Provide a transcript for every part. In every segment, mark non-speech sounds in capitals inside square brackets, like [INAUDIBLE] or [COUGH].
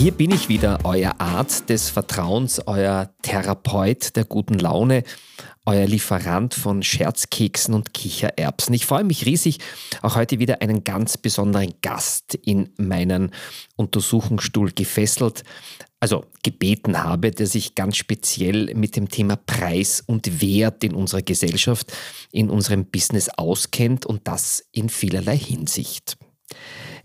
Hier bin ich wieder, euer Arzt des Vertrauens, euer Therapeut der guten Laune, euer Lieferant von Scherzkeksen und Kichererbsen. Ich freue mich riesig, auch heute wieder einen ganz besonderen Gast in meinen Untersuchungsstuhl gefesselt, also gebeten habe, der sich ganz speziell mit dem Thema Preis und Wert in unserer Gesellschaft, in unserem Business auskennt und das in vielerlei Hinsicht.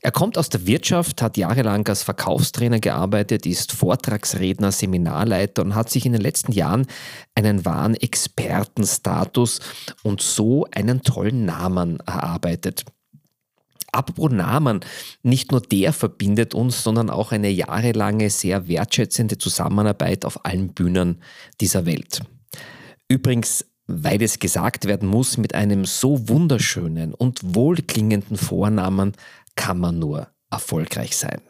Er kommt aus der Wirtschaft, hat jahrelang als Verkaufstrainer gearbeitet, ist Vortragsredner, Seminarleiter und hat sich in den letzten Jahren einen wahren Expertenstatus und so einen tollen Namen erarbeitet. Apropos Namen, nicht nur der verbindet uns, sondern auch eine jahrelange, sehr wertschätzende Zusammenarbeit auf allen Bühnen dieser Welt. Übrigens, weil es gesagt werden muss, mit einem so wunderschönen und wohlklingenden Vornamen kann man nur erfolgreich sein.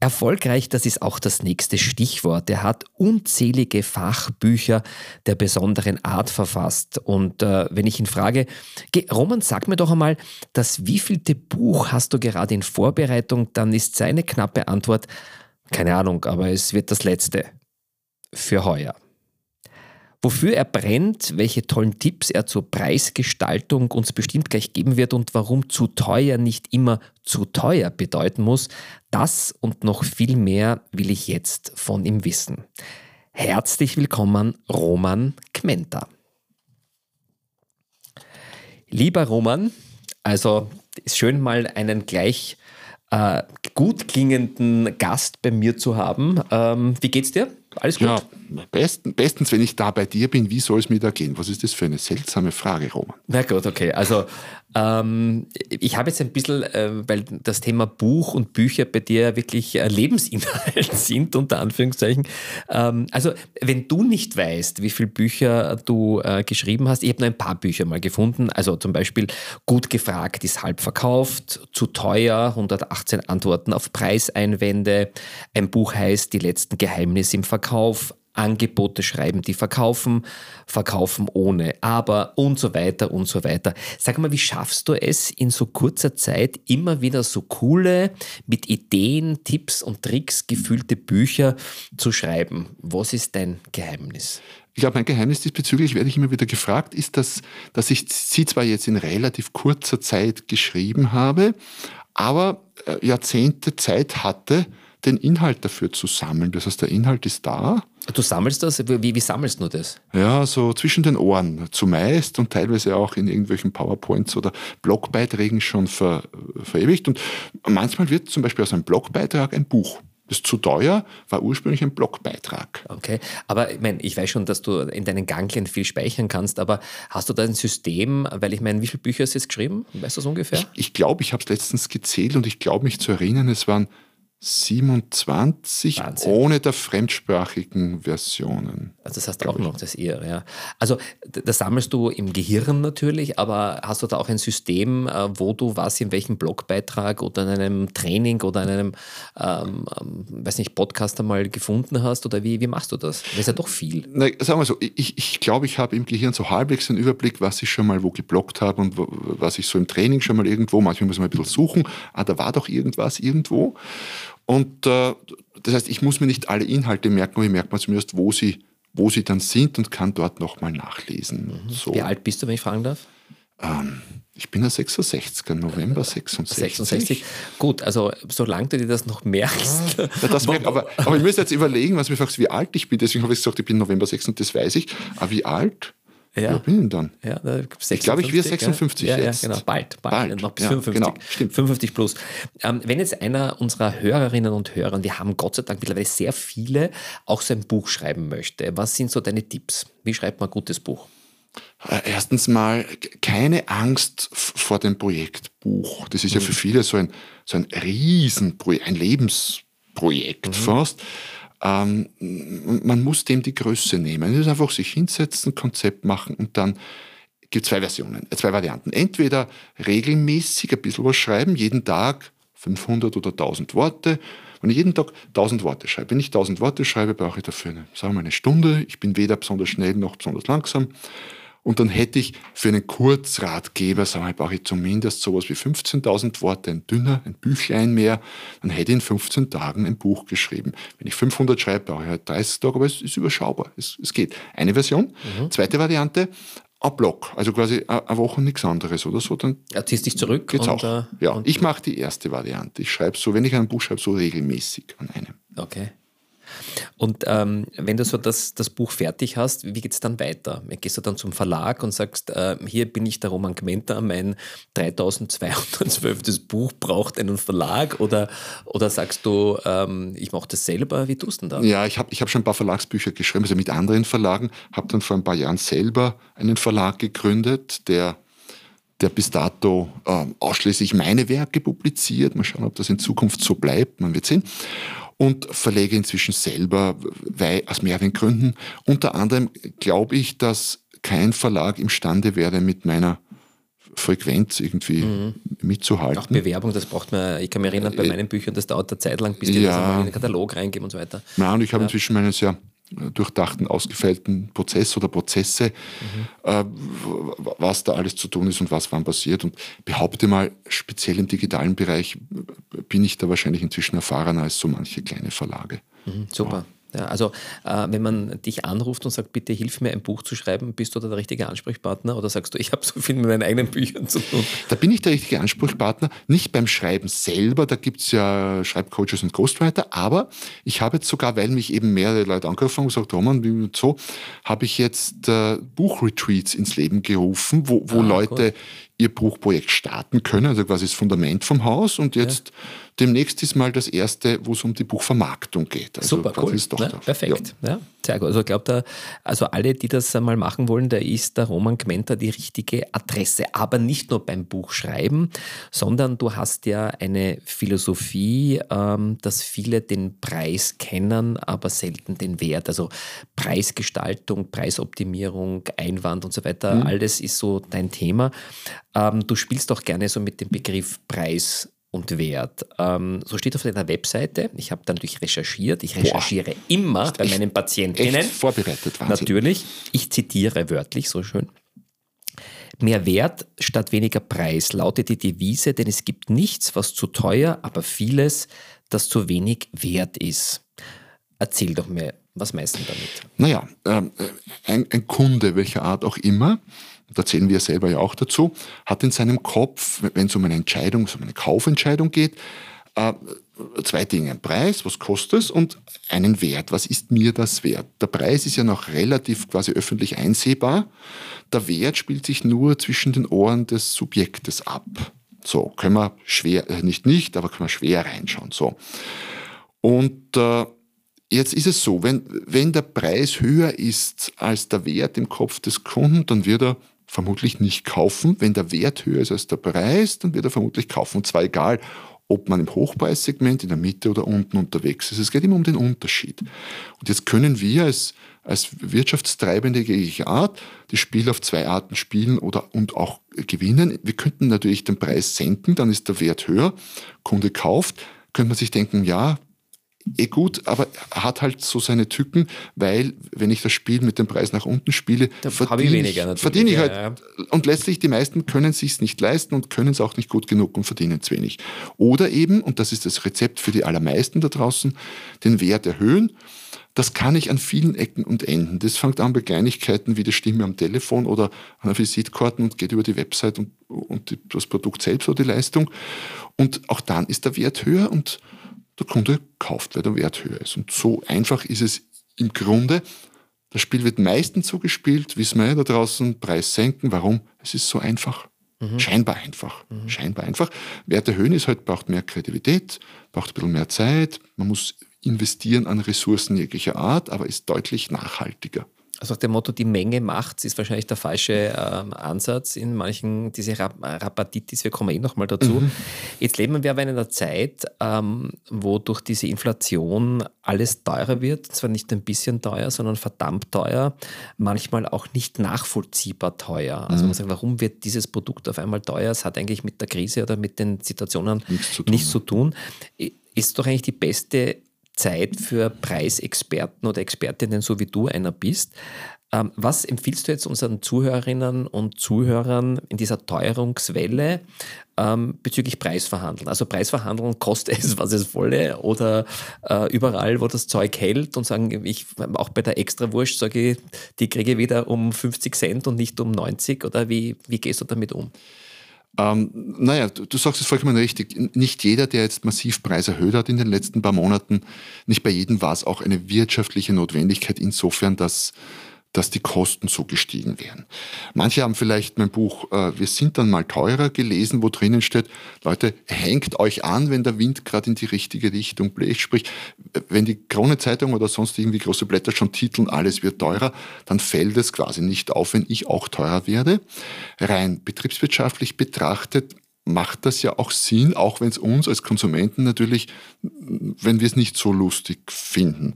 Erfolgreich, das ist auch das nächste Stichwort. Er hat unzählige Fachbücher der besonderen Art verfasst. Und äh, wenn ich ihn frage, Roman, sag mir doch einmal, das wievielte Buch hast du gerade in Vorbereitung, dann ist seine knappe Antwort, keine Ahnung, aber es wird das letzte. Für heuer. Wofür er brennt, welche tollen Tipps er zur Preisgestaltung uns bestimmt gleich geben wird und warum zu teuer nicht immer zu teuer bedeuten muss, das und noch viel mehr will ich jetzt von ihm wissen. Herzlich willkommen, Roman Kmenta. Lieber Roman, also ist schön mal einen gleich äh, gut klingenden Gast bei mir zu haben. Ähm, wie geht's dir? Alles gut? Ja, besten, bestens, wenn ich da bei dir bin, wie soll es mir da gehen? Was ist das für eine seltsame Frage, Roman? Na gut, okay. Also ähm, ich habe jetzt ein bisschen, äh, weil das Thema Buch und Bücher bei dir wirklich äh, Lebensinhalt [LAUGHS] sind, unter Anführungszeichen. Ähm, also wenn du nicht weißt, wie viele Bücher du äh, geschrieben hast, ich habe nur ein paar Bücher mal gefunden. Also zum Beispiel Gut gefragt ist halb verkauft, zu teuer, 118 Antworten auf Preiseinwände. Ein Buch heißt Die letzten Geheimnisse im Verkauf Verkauf, Angebote schreiben, die verkaufen, verkaufen ohne, aber und so weiter und so weiter. Sag mal, wie schaffst du es in so kurzer Zeit immer wieder so coole, mit Ideen, Tipps und Tricks gefüllte Bücher zu schreiben? Was ist dein Geheimnis? Ich glaube, mein Geheimnis diesbezüglich werde ich immer wieder gefragt, ist, dass, dass ich sie zwar jetzt in relativ kurzer Zeit geschrieben habe, aber äh, Jahrzehnte Zeit hatte, den Inhalt dafür zu sammeln. Das heißt, der Inhalt ist da. Du sammelst das? Wie, wie sammelst du das? Ja, so zwischen den Ohren zumeist und teilweise auch in irgendwelchen PowerPoints oder Blogbeiträgen schon ver, verewigt. Und manchmal wird zum Beispiel aus einem Blogbeitrag ein Buch. Das ist zu teuer, war ursprünglich ein Blogbeitrag. Okay, aber ich meine, ich weiß schon, dass du in deinen Ganglien viel speichern kannst, aber hast du da ein System, weil ich meine, wie viele Bücher hast du jetzt geschrieben? Weißt du das ungefähr? Ich glaube, ich, glaub, ich habe es letztens gezählt und ich glaube mich zu erinnern, es waren 27 Wahnsinn. ohne der fremdsprachigen Versionen. Also das heißt auch noch das eher, ja. Also das sammelst du im Gehirn natürlich, aber hast du da auch ein System, äh, wo du was in welchem Blogbeitrag oder in einem Training oder in einem, ähm, ähm, weiß nicht, Podcast einmal gefunden hast oder wie, wie machst du das? Das ist ja doch viel. Na, sagen wir so, ich, ich glaube, ich habe im Gehirn so halbwegs einen Überblick, was ich schon mal wo geblockt habe und wo, was ich so im Training schon mal irgendwo, manchmal muss man ein bisschen suchen, ah, da war doch irgendwas irgendwo. Und äh, das heißt, ich muss mir nicht alle Inhalte merken, aber ich merke mir zumindest, wo sie, wo sie dann sind und kann dort nochmal nachlesen. Mhm. So. Wie alt bist du, wenn ich fragen darf? Ähm, ich bin ein 66er, November 66. 66. Gut, also solange du dir das noch merkst. Ja, das merkt, aber, aber ich müsste jetzt überlegen, was du mich fragst, wie alt ich bin. Deswegen habe ich gesagt, ich bin November 6 und das weiß ich. Aber wie alt? Ja. Wo bin ich dann? Ja, da ich glaube, ich werde 56 ja, jetzt. Ja, genau, bald, bald, bald. noch bis ja, 55. Genau, stimmt. 55 plus. Ähm, wenn jetzt einer unserer Hörerinnen und Hörer, wir haben Gott sei Dank mittlerweile sehr viele, auch so ein Buch schreiben möchte, was sind so deine Tipps? Wie schreibt man ein gutes Buch? Äh, erstens mal keine Angst vor dem Projektbuch. Das ist mhm. ja für viele so ein, so ein Riesenprojekt, ein Lebensprojekt mhm. fast. Ähm, man muss dem die Größe nehmen. Es ist einfach sich hinsetzen, Konzept machen und dann gibt es zwei Versionen, äh, zwei Varianten. Entweder regelmäßig ein bisschen was schreiben, jeden Tag 500 oder 1000 Worte. Wenn ich jeden Tag 1000 Worte schreibe, wenn ich 1000 Worte schreibe, brauche ich dafür eine, sagen wir eine Stunde. Ich bin weder besonders schnell noch besonders langsam. Und dann hätte ich für einen Kurzratgeber, sagen wir, brauche ich zumindest sowas wie 15.000 Worte, ein dünner, ein Büchlein mehr. Dann hätte ich in 15 Tagen ein Buch geschrieben. Wenn ich 500 schreibe, brauche ich halt 30 Tage, aber es ist überschaubar. Es, es geht. Eine Version. Mhm. Zweite Variante, ein Block, also quasi eine Woche nichts anderes oder so. Dann ja, ziehst dich zurück. Geht's und, auch. Äh, ja, ich mache die erste Variante. Ich schreibe so, wenn ich ein Buch schreibe, so regelmäßig an einem. Okay. Und ähm, wenn du so das, das Buch fertig hast, wie geht es dann weiter? Gehst du dann zum Verlag und sagst, äh, hier bin ich der Roman Gmenta, mein 3212. Buch braucht einen Verlag? Oder, oder sagst du, ähm, ich mache das selber? Wie tust du denn da? Ja, ich habe ich hab schon ein paar Verlagsbücher geschrieben, also mit anderen Verlagen, habe dann vor ein paar Jahren selber einen Verlag gegründet, der der bis dato äh, ausschließlich meine Werke publiziert. Mal schauen, ob das in Zukunft so bleibt, man wird sehen und verlege inzwischen selber, weil, aus mehreren Gründen. Unter anderem glaube ich, dass kein Verlag imstande wäre, mit meiner Frequenz irgendwie mhm. mitzuhalten. Auch Bewerbung, das braucht man, ich kann mich erinnern, bei äh, meinen Büchern, das dauert eine Zeit lang, bis die ja. in den Katalog reingeben und so weiter. Nein, und ich habe ja. inzwischen meinen sehr durchdachten, ausgefeilten Prozess oder Prozesse, mhm. äh, was da alles zu tun ist und was wann passiert. Und behaupte mal, speziell im digitalen Bereich bin ich da wahrscheinlich inzwischen erfahrener als so manche kleine Verlage. Mhm, super. Ja. Also äh, wenn man dich anruft und sagt, bitte hilf mir ein Buch zu schreiben, bist du da der richtige Ansprechpartner oder sagst du, ich habe so viel mit meinen eigenen Büchern zu tun? Da bin ich der richtige Ansprechpartner, nicht beim Schreiben selber, da gibt es ja Schreibcoaches und Ghostwriter, aber ich habe jetzt sogar, weil mich eben mehrere Leute angerufen haben und gesagt, Roman, wie so, habe ich jetzt äh, Buchretreats ins Leben gerufen, wo, wo ah, Leute gut. Ihr Buchprojekt starten können, also quasi das Fundament vom Haus und jetzt ja Demnächst ist mal das erste, wo es um die Buchvermarktung geht. Also Super, cool. Ne? Perfekt. Ja. ja. sehr gut. Also ich glaube, also alle, die das einmal machen wollen, da ist der Roman Gmenter die richtige Adresse. Aber nicht nur beim Buchschreiben, sondern du hast ja eine Philosophie, ähm, dass viele den Preis kennen, aber selten den Wert. Also Preisgestaltung, Preisoptimierung, Einwand und so weiter, mhm. alles ist so dein Thema. Ähm, du spielst auch gerne so mit dem Begriff Preis und Wert. Ähm, so steht auf deiner Webseite. Ich habe da natürlich recherchiert. Ich recherchiere Boah. immer bei meinen Patientinnen. Echt vorbereitet, Wahnsinn. Natürlich. Ich zitiere wörtlich, so schön. Mehr Wert statt weniger Preis lautet die Devise, denn es gibt nichts, was zu teuer, aber vieles, das zu wenig wert ist. Erzähl doch mir, was meinst du damit? Naja, äh, ein, ein Kunde, welcher Art auch immer, da zählen wir selber ja auch dazu, hat in seinem Kopf, wenn es um eine Entscheidung, um eine Kaufentscheidung geht, äh, zwei Dinge. Ein Preis, was kostet es, und einen Wert. Was ist mir das wert? Der Preis ist ja noch relativ quasi öffentlich einsehbar. Der Wert spielt sich nur zwischen den Ohren des Subjektes ab. So, können wir schwer, äh, nicht nicht, aber können wir schwer reinschauen. So. Und äh, jetzt ist es so, wenn, wenn der Preis höher ist als der Wert im Kopf des Kunden, dann wird er vermutlich nicht kaufen. Wenn der Wert höher ist als der Preis, dann wird er vermutlich kaufen. Und zwar egal, ob man im Hochpreissegment, in der Mitte oder unten unterwegs ist. Es geht immer um den Unterschied. Und jetzt können wir als, als wirtschaftstreibende jeglicher Art das Spiel auf zwei Arten spielen oder und auch gewinnen. Wir könnten natürlich den Preis senken, dann ist der Wert höher, Kunde kauft, könnte man sich denken, ja, eh gut, aber hat halt so seine Tücken, weil wenn ich das Spiel mit dem Preis nach unten spiele, verdiene ich, weniger, verdiene ich halt. Ja, ja. Und letztlich die meisten können es sich nicht leisten und können es auch nicht gut genug und verdienen zu wenig. Oder eben, und das ist das Rezept für die allermeisten da draußen, den Wert erhöhen. Das kann ich an vielen Ecken und Enden. Das fängt an bei Kleinigkeiten wie die Stimme am Telefon oder an der Visitkarten und geht über die Website und, und die, das Produkt selbst oder die Leistung. Und auch dann ist der Wert höher und der Kunde kauft, weil der Wert höher ist. Und so einfach ist es im Grunde. Das Spiel wird meistens so gespielt, wissen wir ja da draußen, Preis senken. Warum? Es ist so einfach. Mhm. Scheinbar einfach. Mhm. Scheinbar einfach. Wert erhöhen ist halt, braucht mehr Kreativität, braucht ein bisschen mehr Zeit. Man muss investieren an Ressourcen jeglicher Art, aber ist deutlich nachhaltiger. Also nach dem Motto, die Menge macht, ist wahrscheinlich der falsche ähm, Ansatz in manchen, diese Rap Rapatitis, wir kommen eh nochmal dazu. Mhm. Jetzt leben wir aber in einer Zeit, ähm, wo durch diese Inflation alles teurer wird, zwar nicht ein bisschen teuer, sondern verdammt teuer, manchmal auch nicht nachvollziehbar teuer. Also mhm. man sagt, warum wird dieses Produkt auf einmal teuer? Es hat eigentlich mit der Krise oder mit den Situationen nichts zu tun. Nichts zu tun. Ist doch eigentlich die beste Zeit für Preisexperten oder Expertinnen, so wie du einer bist. Ähm, was empfiehlst du jetzt unseren Zuhörerinnen und Zuhörern in dieser Teuerungswelle ähm, bezüglich Preisverhandeln? Also Preisverhandeln kostet es, was es wolle oder äh, überall, wo das Zeug hält und sagen, ich auch bei der Extrawurst sage ich, die kriege ich wieder um 50 Cent und nicht um 90 oder wie, wie gehst du damit um? Ähm, naja, du, du sagst es vollkommen richtig. Nicht jeder, der jetzt massiv Preise erhöht hat in den letzten paar Monaten, nicht bei jedem war es auch eine wirtschaftliche Notwendigkeit insofern, dass dass die Kosten so gestiegen wären. Manche haben vielleicht mein Buch äh, Wir sind dann mal teurer gelesen, wo drinnen steht, Leute, hängt euch an, wenn der Wind gerade in die richtige Richtung bläst. Sprich, wenn die Krone-Zeitung oder sonst irgendwie große Blätter schon titeln, alles wird teurer, dann fällt es quasi nicht auf, wenn ich auch teurer werde. Rein betriebswirtschaftlich betrachtet macht das ja auch Sinn, auch wenn es uns als Konsumenten natürlich, wenn wir es nicht so lustig finden.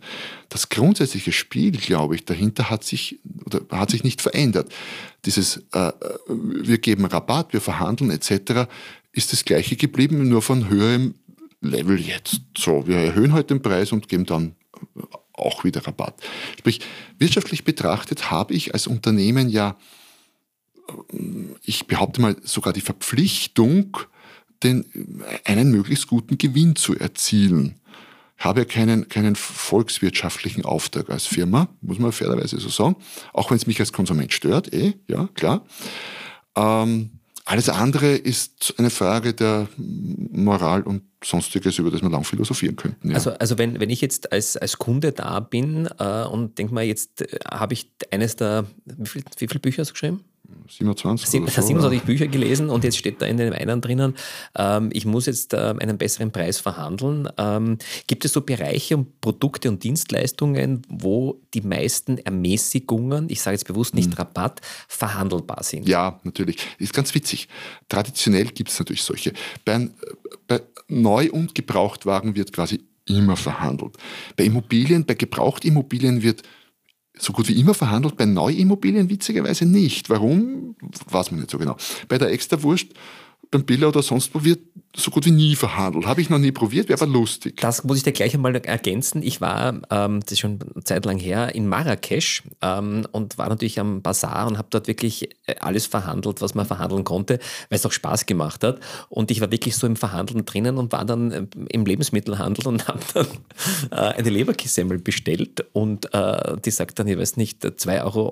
Das grundsätzliche Spiel, glaube ich, dahinter hat sich, oder hat sich nicht verändert. Dieses, äh, wir geben Rabatt, wir verhandeln etc., ist das gleiche geblieben, nur von höherem Level jetzt. So, wir erhöhen heute den Preis und geben dann auch wieder Rabatt. Sprich, wirtschaftlich betrachtet habe ich als Unternehmen ja ich behaupte mal, sogar die Verpflichtung, den, einen möglichst guten Gewinn zu erzielen. Ich habe ja keinen, keinen volkswirtschaftlichen Auftrag als Firma, muss man fairerweise so sagen, auch wenn es mich als Konsument stört, eh, ja, klar. Ähm, alles andere ist eine Frage der Moral und Sonstiges, über das wir lang philosophieren könnten. Ja. Also, also wenn, wenn ich jetzt als, als Kunde da bin äh, und denke mal, jetzt äh, habe ich eines der, wie, viel, wie viele Bücher hast du geschrieben? 27. Sie, so, 27 Bücher gelesen und jetzt steht da in den einen drinnen, ähm, ich muss jetzt äh, einen besseren Preis verhandeln. Ähm, gibt es so Bereiche und Produkte und Dienstleistungen, wo die meisten Ermäßigungen, ich sage jetzt bewusst nicht mhm. Rabatt, verhandelbar sind? Ja, natürlich. Ist ganz witzig. Traditionell gibt es natürlich solche. Bei, bei Neu- und Gebrauchtwagen wird quasi immer verhandelt. Bei Immobilien, bei Gebrauchtimmobilien wird so gut wie immer verhandelt, bei Neuimmobilien witzigerweise nicht. Warum? Weiß man nicht so genau. Bei der Extrawurst beim Billa oder sonst wo wird so gut wie nie verhandelt. Habe ich noch nie probiert, wäre aber lustig. Das muss ich dir gleich einmal ergänzen. Ich war, ähm, das ist schon eine Zeit lang her, in Marrakesch ähm, und war natürlich am Bazar und habe dort wirklich äh, alles verhandelt, was man verhandeln konnte, weil es auch Spaß gemacht hat. Und ich war wirklich so im Verhandeln drinnen und war dann äh, im Lebensmittelhandel und [LAUGHS] habe dann äh, eine Leberkissemmel bestellt und äh, die sagt dann, ich weiß nicht, 2,80 Euro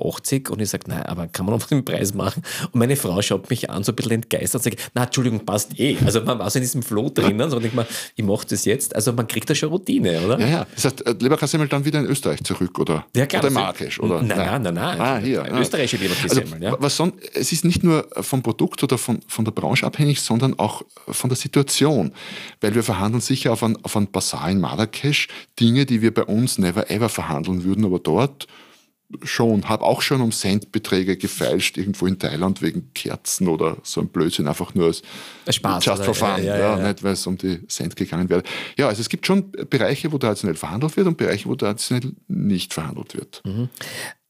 und ich sage, nein, aber kann man noch im Preis machen? Und meine Frau schaut mich an, so ein bisschen entgeistert und sagt, na, Entschuldigung, passt eh. Also man war so in diesem Flow drinnen, so denkt man, ich mache das jetzt. Also man kriegt da schon Routine, oder? Ja, ja. Das heißt, äh, Leberkassemmel dann wieder in Österreich zurück, oder? Ja, klar. Oder Marrakesch, oder? Nein, nein, nein, nein. Ah, hier. Ah. Österreichische Leberkassemmel, also, ja. Was sonst, es ist nicht nur vom Produkt oder von, von der Branche abhängig, sondern auch von der Situation. Weil wir verhandeln sicher auf ein, auf ein in Marrakesch Dinge, die wir bei uns never ever verhandeln würden, aber dort schon, habe auch schon um Centbeträge gefeilscht, irgendwo in Thailand wegen Kerzen oder so ein Blödsinn, einfach nur als Spaß, just for fun, ja, ja, ja, nicht weil es um die Cent gegangen wäre. Ja, also es gibt schon Bereiche, wo traditionell verhandelt wird und Bereiche, wo traditionell nicht verhandelt wird. Mhm.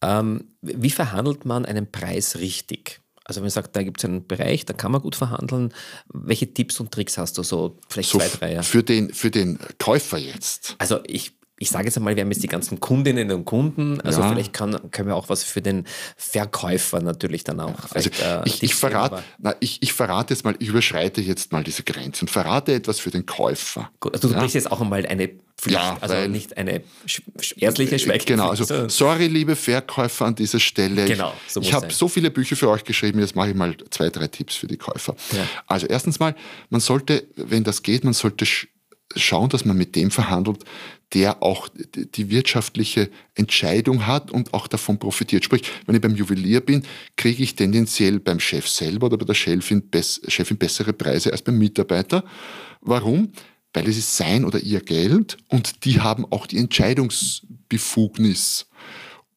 Ähm, wie verhandelt man einen Preis richtig? Also wenn man sagt, da gibt es einen Bereich, da kann man gut verhandeln. Welche Tipps und Tricks hast du so? Vielleicht so zwei, drei. Ja. Für, den, für den Käufer jetzt. Also ich ich sage jetzt einmal, wir haben jetzt die ganzen Kundinnen und Kunden, also ja. vielleicht kann, können wir auch was für den Verkäufer natürlich dann auch. Also äh, ich, ich, verrate, na, ich, ich verrate jetzt mal, ich überschreite jetzt mal diese Grenze und verrate etwas für den Käufer. Gut, also du ja. brichst jetzt auch einmal eine Pflicht, ja, also weil, nicht eine ärztliche Schweigepflicht. Genau, also sorry, liebe Verkäufer an dieser Stelle. Genau, so ich habe so viele Bücher für euch geschrieben, jetzt mache ich mal zwei, drei Tipps für die Käufer. Also erstens mal, man sollte, wenn das geht, man sollte schauen, dass man mit dem verhandelt, der auch die wirtschaftliche Entscheidung hat und auch davon profitiert. Sprich, wenn ich beim Juwelier bin, kriege ich tendenziell beim Chef selber oder bei der Chefin, Chefin bessere Preise als beim Mitarbeiter. Warum? Weil es ist sein oder ihr Geld und die haben auch die Entscheidungsbefugnis.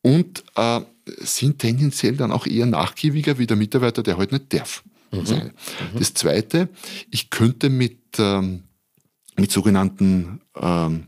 und äh, sind tendenziell dann auch eher nachgiebiger wie der Mitarbeiter, der heute halt nicht darf. Mhm. Das, mhm. das Zweite, ich könnte mit, ähm, mit sogenannten ähm,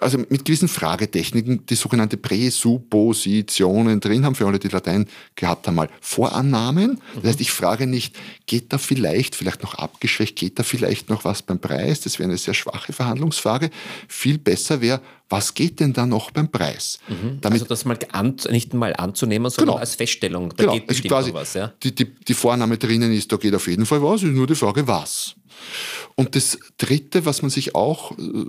also mit gewissen Fragetechniken, die sogenannte Präsuppositionen drin haben, für alle, die Latein gehabt haben, mal Vorannahmen. Das heißt, ich frage nicht, geht da vielleicht, vielleicht noch abgeschwächt, geht da vielleicht noch was beim Preis? Das wäre eine sehr schwache Verhandlungsfrage. Viel besser wäre, was geht denn da noch beim Preis? Mhm. Damit, also das mal an, nicht mal anzunehmen, sondern genau. als Feststellung. Da genau. geht bestimmt quasi, was. Ja? Die, die, die Vorname drinnen ist, da geht auf jeden Fall was, ist nur die Frage, was. Und das Dritte, was man sich auch äh,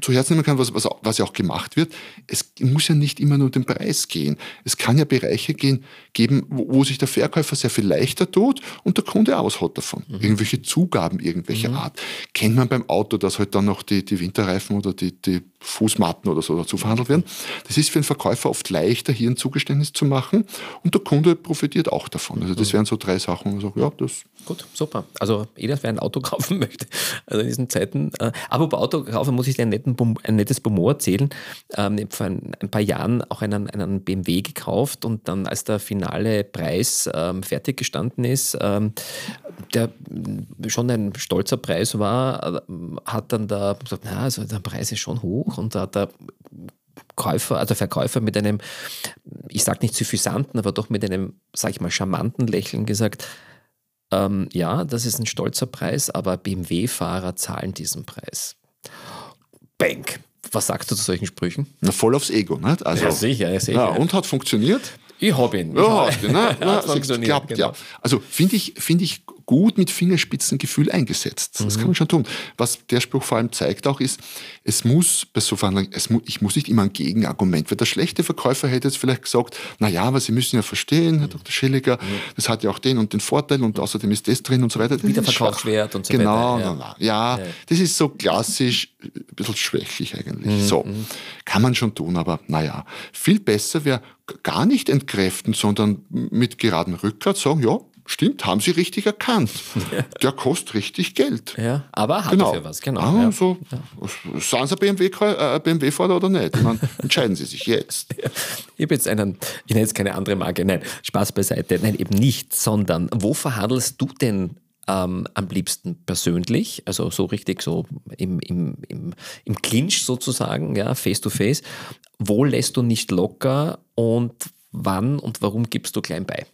zu Herzen nehmen kann, was, was, was ja auch gemacht wird, es muss ja nicht immer nur um den Preis gehen. Es kann ja Bereiche gehen, geben, wo, wo sich der Verkäufer sehr viel leichter tut und der Kunde aus hat davon. Mhm. Irgendwelche Zugaben irgendwelcher mhm. Art. Kennt man beim Auto, dass halt dann noch die, die Winterreifen oder die, die Fußmatten oder so dazu verhandelt werden. Das ist für den Verkäufer oft leichter, hier ein Zugeständnis zu machen und der Kunde profitiert auch davon. Also das mhm. wären so drei Sachen, wo man sagt, ja, das. Gut, super. Also jeder, wer ein Auto [LAUGHS] kaufen möchte, also in diesen Zeiten. Äh, aber bei Auto kaufen muss ich dir ein, netten, ein nettes Bonbon erzählen. Ähm, ich habe vor ein, ein, paar Jahren auch einen, einen BMW gekauft und dann, als der finale Preis ähm, fertig gestanden ist, ähm, der schon ein stolzer Preis war, äh, hat dann da gesagt, na, also der Preis ist schon hoch und da hat der Käufer, also Verkäufer mit einem, ich sage nicht suffisanten, aber doch mit einem, sage ich mal, charmanten Lächeln gesagt, ähm, ja, das ist ein stolzer Preis, aber BMW-Fahrer zahlen diesen Preis. Bank. Was sagst du zu solchen Sprüchen? Na, voll aufs Ego, nicht? Also, ja, sicher, ja, sicher. Ja, und hat funktioniert? Ich habe ihn. Ja, ich na, [LAUGHS] na, klappt, genau. ja. Also finde ich, find ich gut mit Fingerspitzengefühl eingesetzt. Das mhm. kann man schon tun. Was der Spruch vor allem zeigt auch ist, es muss bei so Verhandlungen, mu ich muss nicht immer ein Gegenargument, weil der schlechte Verkäufer hätte jetzt vielleicht gesagt, na ja, aber Sie müssen ja verstehen, Herr Dr. Schilliger, mhm. das hat ja auch den und den Vorteil und außerdem ist das drin und so weiter. Wieder Verkaufswert und so genau, weiter. Genau, ja. ja, das ist so klassisch, ein bisschen schwächlich eigentlich. Mhm. So, mhm. kann man schon tun, aber naja, viel besser wäre gar nicht entkräften, sondern mit geradem Rückgrat sagen, ja, Stimmt, haben Sie richtig erkannt. Ja. Der kostet richtig Geld. Ja, aber hat genau. dafür was, genau. Ah, ja. so, ja. Sind Sie BMW-Fahrer äh, BMW oder nicht? Meine, entscheiden Sie sich jetzt. [LAUGHS] Ja. Ich habe jetzt einen, ich nenne jetzt keine andere Marke, nein, Spaß beiseite, nein, eben nicht, sondern wo verhandelst du denn ähm, am liebsten persönlich, also so richtig so im, im, im, im Clinch sozusagen, ja, face to face. Wo lässt du nicht locker und wann und warum gibst du klein bei?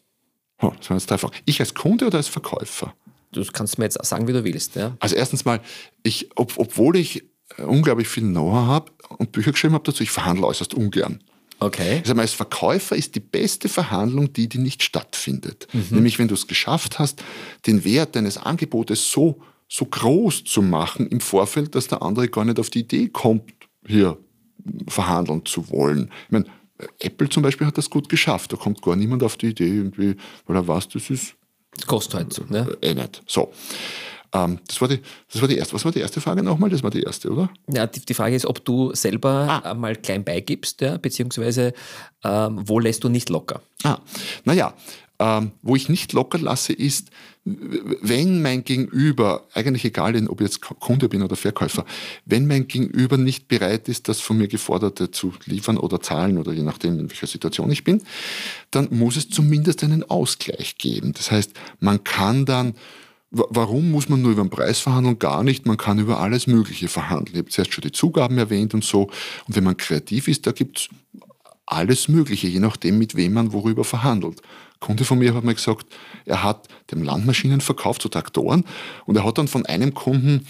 Oh, das waren jetzt drei Fragen. Ich als Kunde oder als Verkäufer? Du kannst mir jetzt sagen, wie du willst. Ja? Also erstens mal, ich, ob, obwohl ich äh, unglaublich viel Know-how habe und Bücher geschrieben habe dazu, ich verhandle äußerst ungern. Okay. Also als Verkäufer ist die beste Verhandlung die, die nicht stattfindet. Mhm. Nämlich, wenn du es geschafft hast, den Wert deines Angebotes so, so groß zu machen im Vorfeld, dass der andere gar nicht auf die Idee kommt, hier verhandeln zu wollen. Ich meine, Apple zum Beispiel hat das gut geschafft. Da kommt gar niemand auf die Idee, irgendwie, weil er weiß, das ist. Das kostet halt so, ne? Äh, nicht. So. Ähm, das, war die, das war die erste. Was war die erste Frage nochmal? Das war die erste, oder? Ja, die, die Frage ist, ob du selber ah. mal klein beigibst, ja, beziehungsweise ähm, wo lässt du nicht locker? Ah, naja, ähm, wo ich nicht locker lasse, ist, wenn mein Gegenüber, eigentlich egal, ob ich jetzt Kunde bin oder Verkäufer, wenn mein Gegenüber nicht bereit ist, das von mir Geforderte zu liefern oder zahlen oder je nachdem, in welcher Situation ich bin, dann muss es zumindest einen Ausgleich geben. Das heißt, man kann dann Warum muss man nur über den Preis verhandeln? Gar nicht. Man kann über alles Mögliche verhandeln. Ich habe zuerst schon die Zugaben erwähnt und so. Und wenn man kreativ ist, da gibt es alles Mögliche, je nachdem, mit wem man worüber verhandelt. Kunde von mir hat mir gesagt, er hat dem Landmaschinen verkauft, so Traktoren, und er hat dann von einem Kunden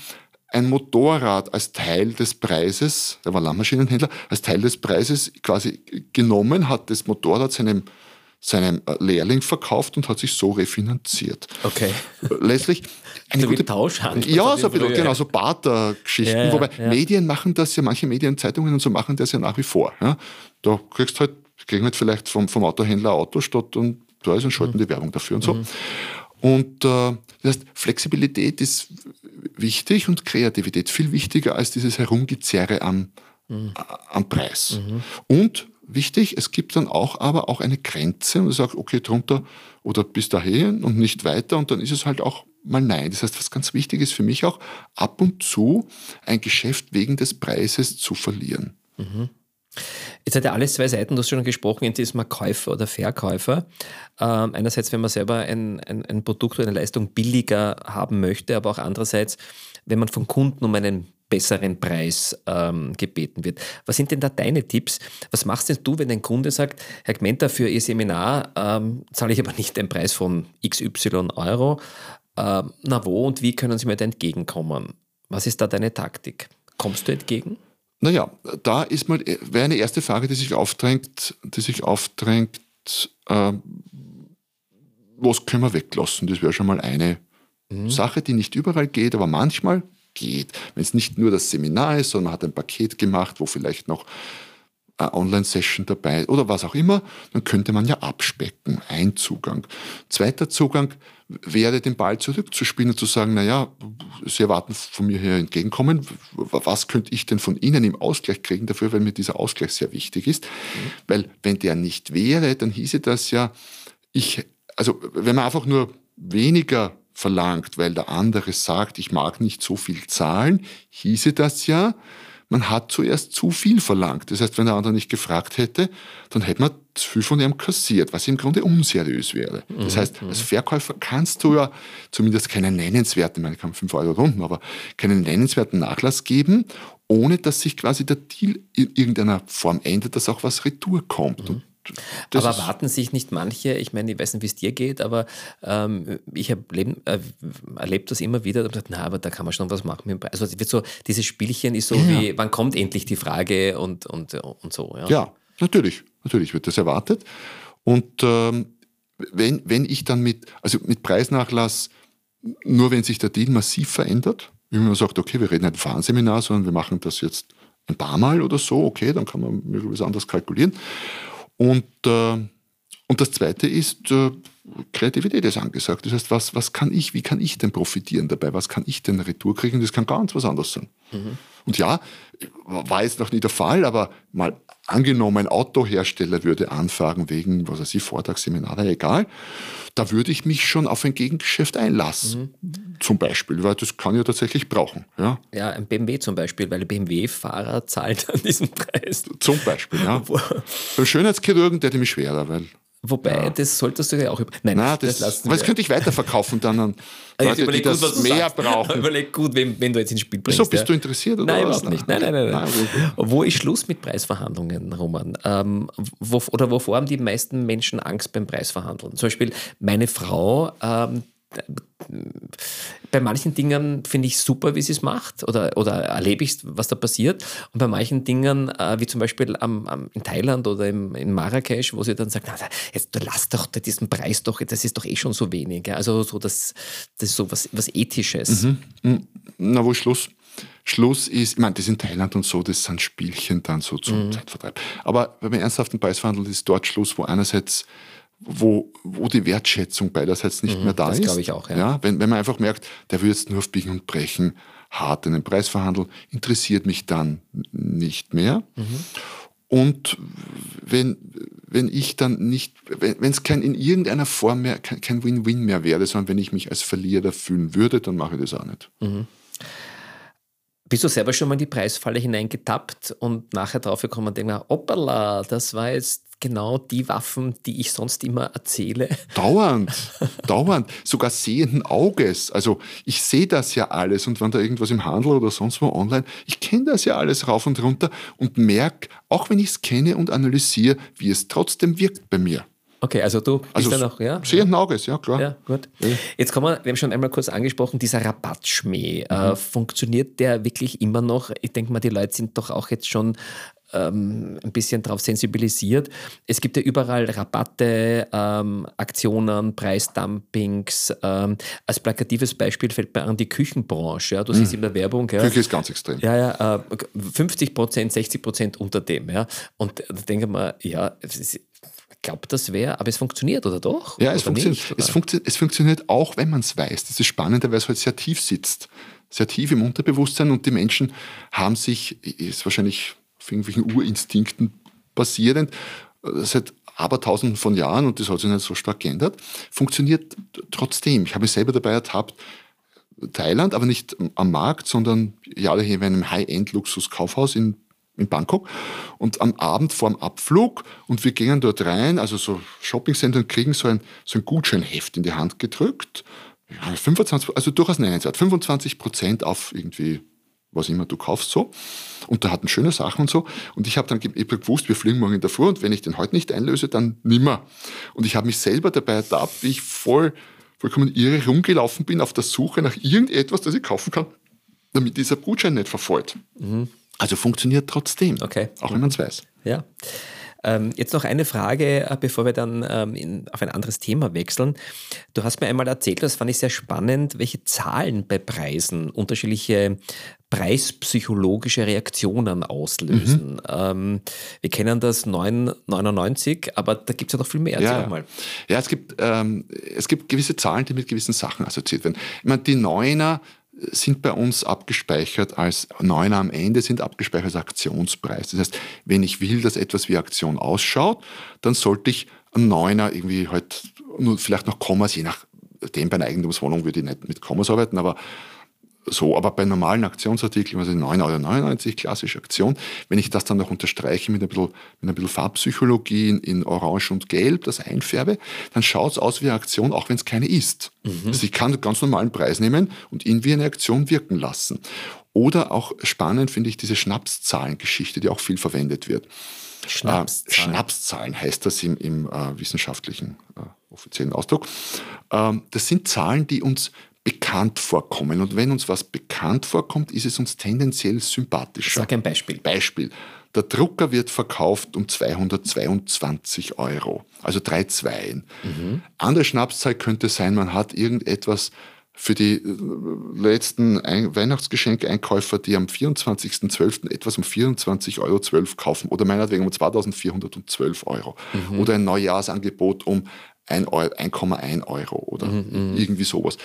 ein Motorrad als Teil des Preises, er war Landmaschinenhändler, als Teil des Preises quasi genommen, hat das Motorrad seinem, seinem Lehrling verkauft und hat sich so refinanziert. Okay. Letztlich eine so gute Tauschhandel. Ja, so ein bisschen, genau, so Barter-Geschichten. Ja, ja, Wobei ja. Medien machen das ja, manche Medien, Zeitungen und so machen das ja nach wie vor. Da kriegst halt, kriegen halt vielleicht vom, vom Autohändler ein Auto statt und da ist und schalten die Werbung dafür und so. Und äh, das heißt, Flexibilität ist wichtig und Kreativität viel wichtiger als dieses Herumgezerre am, mhm. am Preis. Mhm. Und wichtig, es gibt dann auch aber auch eine Grenze und du sagst, okay, drunter oder bis dahin und nicht weiter und dann ist es halt auch mal nein. Das heißt, was ganz wichtig ist für mich auch, ab und zu ein Geschäft wegen des Preises zu verlieren. Mhm. Jetzt hat ja alles zwei Seiten, du hast schon gesprochen, entweder ist man Käufer oder Verkäufer. Ähm, einerseits, wenn man selber ein, ein, ein Produkt oder eine Leistung billiger haben möchte, aber auch andererseits, wenn man von Kunden um einen besseren Preis ähm, gebeten wird. Was sind denn da deine Tipps? Was machst denn du, wenn ein Kunde sagt, Herr Gmenter, für Ihr Seminar ähm, zahle ich aber nicht den Preis von XY Euro. Ähm, na wo und wie können Sie mir da entgegenkommen? Was ist da deine Taktik? Kommst du entgegen? Naja, da ist mal, wäre eine erste Frage, die sich aufdrängt, die sich aufdrängt, äh, was können wir weglassen? Das wäre schon mal eine mhm. Sache, die nicht überall geht, aber manchmal geht. Wenn es nicht nur das Seminar ist, sondern man hat ein Paket gemacht, wo vielleicht noch Online-Session dabei oder was auch immer, dann könnte man ja abspecken. Ein Zugang. Zweiter Zugang wäre, den Ball zurückzuspielen und zu sagen, naja, Sie erwarten von mir hier entgegenkommen, was könnte ich denn von Ihnen im Ausgleich kriegen dafür, weil mir dieser Ausgleich sehr wichtig ist. Mhm. Weil wenn der nicht wäre, dann hieße das ja, ich, also wenn man einfach nur weniger verlangt, weil der andere sagt, ich mag nicht so viel zahlen, hieße das ja, man hat zuerst zu viel verlangt. Das heißt, wenn der andere nicht gefragt hätte, dann hätte man zu viel von ihm kassiert, was im Grunde unseriös wäre. Das mhm, heißt, als. Verkäufer kannst du ja zumindest keinen nennenswerten, ich meine, ich kann 5 Euro runden, aber keinen nennenswerten Nachlass geben, ohne dass sich quasi der Deal in irgendeiner Form ändert, dass auch was retour kommt. Mhm. Das aber warten sich nicht manche, ich meine, ich weiß nicht, wie es dir geht, aber ähm, ich habe äh, erlebt das immer wieder und gesagt, na, aber da kann man schon was machen. Also wird so, dieses Spielchen ist so ja. wie, wann kommt endlich die Frage und, und, und so. Ja, ja natürlich, natürlich wird das erwartet. Und ähm, wenn, wenn ich dann mit, also mit Preisnachlass, nur wenn sich der Deal massiv verändert, wenn man sagt, okay, wir reden nicht ein Fahrenseminar, sondern wir machen das jetzt ein paar Mal oder so, okay, dann kann man möglicherweise anders kalkulieren. Und, äh, und das Zweite ist, äh, Kreativität ist angesagt. Das heißt, was, was kann ich, wie kann ich denn profitieren dabei? Was kann ich denn retour kriegen? Das kann ganz was anderes sein. Mhm. Und ja, war jetzt noch nie der Fall, aber mal angenommen, ein Autohersteller würde anfragen wegen, was weiß ich, Vortragsseminar, egal, da würde ich mich schon auf ein Gegengeschäft einlassen. Mhm. Zum Beispiel, weil das kann ja tatsächlich brauchen. Ja, ja ein BMW zum Beispiel, weil der BMW-Fahrer zahlt an diesem Preis. Zum Beispiel, ja. [LAUGHS] Beim Schönheitschirurgen, der mich schwerer, weil Wobei, ja. das solltest du ja auch. Nein, Nein das, das, das könnte ich weiterverkaufen dann an [LAUGHS] Leute, die das gut, mehr sagst. brauchen. [LAUGHS] Überleg gut, wenn, wenn du jetzt ins Spiel bringst. Wieso, bist ja? du interessiert oder Nein, was? überhaupt nicht. Nein, nein, nein. nein. nein wo ist Schluss mit Preisverhandlungen, Roman? Ähm, wo, oder wovor haben die meisten Menschen Angst beim Preisverhandeln? Zum Beispiel meine Frau, ähm, bei manchen Dingen finde ich super, wie sie es macht oder, oder erlebe ich, was da passiert. Und bei manchen Dingen, äh, wie zum Beispiel am, am, in Thailand oder im, in Marrakesch, wo sie dann sagt, na, jetzt lass doch diesen Preis doch, das ist doch eh schon so wenig. Ja? Also so das, das ist so was, was Ethisches. Mhm. mhm. Na, wo Schluss? Schluss ist, ich meine, das in Thailand und so, das sind Spielchen dann so zum mhm. Zeitvertreib. Aber wenn man ernsthaften Preis verhandelt, ist dort Schluss, wo einerseits wo, wo die Wertschätzung beiderseits nicht mhm, mehr da das ist. Das glaube ich auch, ja. ja wenn, wenn man einfach merkt, der will jetzt nur auf Biegen und Brechen hart einen Preis verhandeln, interessiert mich dann nicht mehr. Mhm. Und wenn, wenn ich dann nicht, wenn es kein in irgendeiner Form mehr, kein Win-Win mehr wäre, sondern wenn ich mich als Verlierer fühlen würde, dann mache ich das auch nicht. Mhm. Bist du selber schon mal in die Preisfalle hineingetappt und nachher drauf gekommen und denkst, hoppala, das war jetzt genau die Waffen, die ich sonst immer erzähle. Dauernd, [LAUGHS] dauernd, sogar sehenden Auges. Also ich sehe das ja alles und wenn da irgendwas im Handel oder sonst wo online, ich kenne das ja alles rauf und runter und merke, auch wenn ich es kenne und analysiere, wie es trotzdem wirkt bei mir. Okay, also du bist also da noch, ja? Sehenden Auges, ja, klar. Ja, gut. Jetzt kommen wir, wir haben schon einmal kurz angesprochen, dieser Rabattschmäh. Äh, mhm. Äh, funktioniert der wirklich immer noch? Ich denke mal, die Leute sind doch auch jetzt schon ähm, ein bisschen darauf sensibilisiert. Es gibt ja überall Rabatte, ähm, Aktionen, Preisdumpings. Ähm, als plakatives Beispiel fällt mir an die Küchenbranche. Ja. Du mhm. siehst in der Werbung. Ja, Küche ist ganz extrem. Ja, ja, äh, 50 Prozent, 60 Prozent unter dem. Ja. Und da denke ich mir, ja, ich glaube, das wäre, aber es funktioniert, oder doch? Ja, es, funktioniert. Nicht, es, funktio es funktioniert auch, wenn man es weiß. Das ist spannend, weil es halt sehr tief sitzt. Sehr tief im Unterbewusstsein und die Menschen haben sich, ist wahrscheinlich auf irgendwelchen Urinstinkten basierend, seit abertausenden von Jahren, und das hat sich nicht so stark geändert, funktioniert trotzdem. Ich habe mich selber dabei ertappt, Thailand, aber nicht am Markt, sondern ja, hier in einem High-End-Luxus-Kaufhaus in in Bangkok und am Abend vor dem Abflug und wir gingen dort rein, also so Shoppingcenter und kriegen so ein, so ein Gutscheinheft in die Hand gedrückt. Ja, 25, also durchaus nennenswert. 25 Prozent auf irgendwie, was immer du kaufst, so. Und da hatten schöne Sachen und so. Und ich habe dann hab gewusst, wir fliegen morgen in der Früh und wenn ich den heute nicht einlöse, dann nimmer. Und ich habe mich selber dabei ertappt, wie ich voll, vollkommen irre rumgelaufen bin auf der Suche nach irgendetwas, das ich kaufen kann, damit dieser Gutschein nicht verfolgt. Mhm. Also funktioniert trotzdem, okay. auch wenn man es weiß. Ja. Ähm, jetzt noch eine Frage, äh, bevor wir dann ähm, in, auf ein anderes Thema wechseln. Du hast mir einmal erzählt, das fand ich sehr spannend, welche Zahlen bei Preisen unterschiedliche preispsychologische Reaktionen auslösen. Mhm. Ähm, wir kennen das 9,99, aber da gibt es ja noch viel mehr. Ja, mal. ja es, gibt, es gibt gewisse Zahlen, die mit gewissen Sachen assoziiert werden. Ich meine, die Neuner sind bei uns abgespeichert als Neuner am Ende sind abgespeichert als Aktionspreis. Das heißt, wenn ich will, dass etwas wie Aktion ausschaut, dann sollte ich einen Neuner irgendwie halt nur vielleicht noch Kommas, je nachdem bei einer Eigentumswohnung würde ich nicht mit Kommas arbeiten, aber so, aber bei normalen Aktionsartikeln, also 9,99 Euro, klassische Aktion, wenn ich das dann noch unterstreiche mit ein bisschen, mit ein bisschen Farbpsychologie in, in, Orange und Gelb, das einfärbe, dann schaut es aus wie eine Aktion, auch wenn es keine ist. Mhm. Also ich kann einen ganz normalen Preis nehmen und ihn wie eine Aktion wirken lassen. Oder auch spannend finde ich diese Schnapszahlengeschichte, die auch viel verwendet wird. Schnapszahlen, äh, Schnapszahlen heißt das im, im äh, wissenschaftlichen äh, offiziellen Ausdruck. Ähm, das sind Zahlen, die uns bekannt vorkommen. Und wenn uns was bekannt vorkommt, ist es uns tendenziell sympathischer. Sag ein Beispiel. Beispiel. Der Drucker wird verkauft um 222 Euro, also drei Zweien. Mhm. Andere Schnapszahl könnte sein, man hat irgendetwas für die äh, letzten Weihnachtsgeschenkeinkäufer, die am 24.12. etwas um 24,12 Euro kaufen oder meinetwegen um 2.412 Euro. Mhm. Oder ein Neujahrsangebot um 1,1 Euro oder mhm, mhm, irgendwie sowas.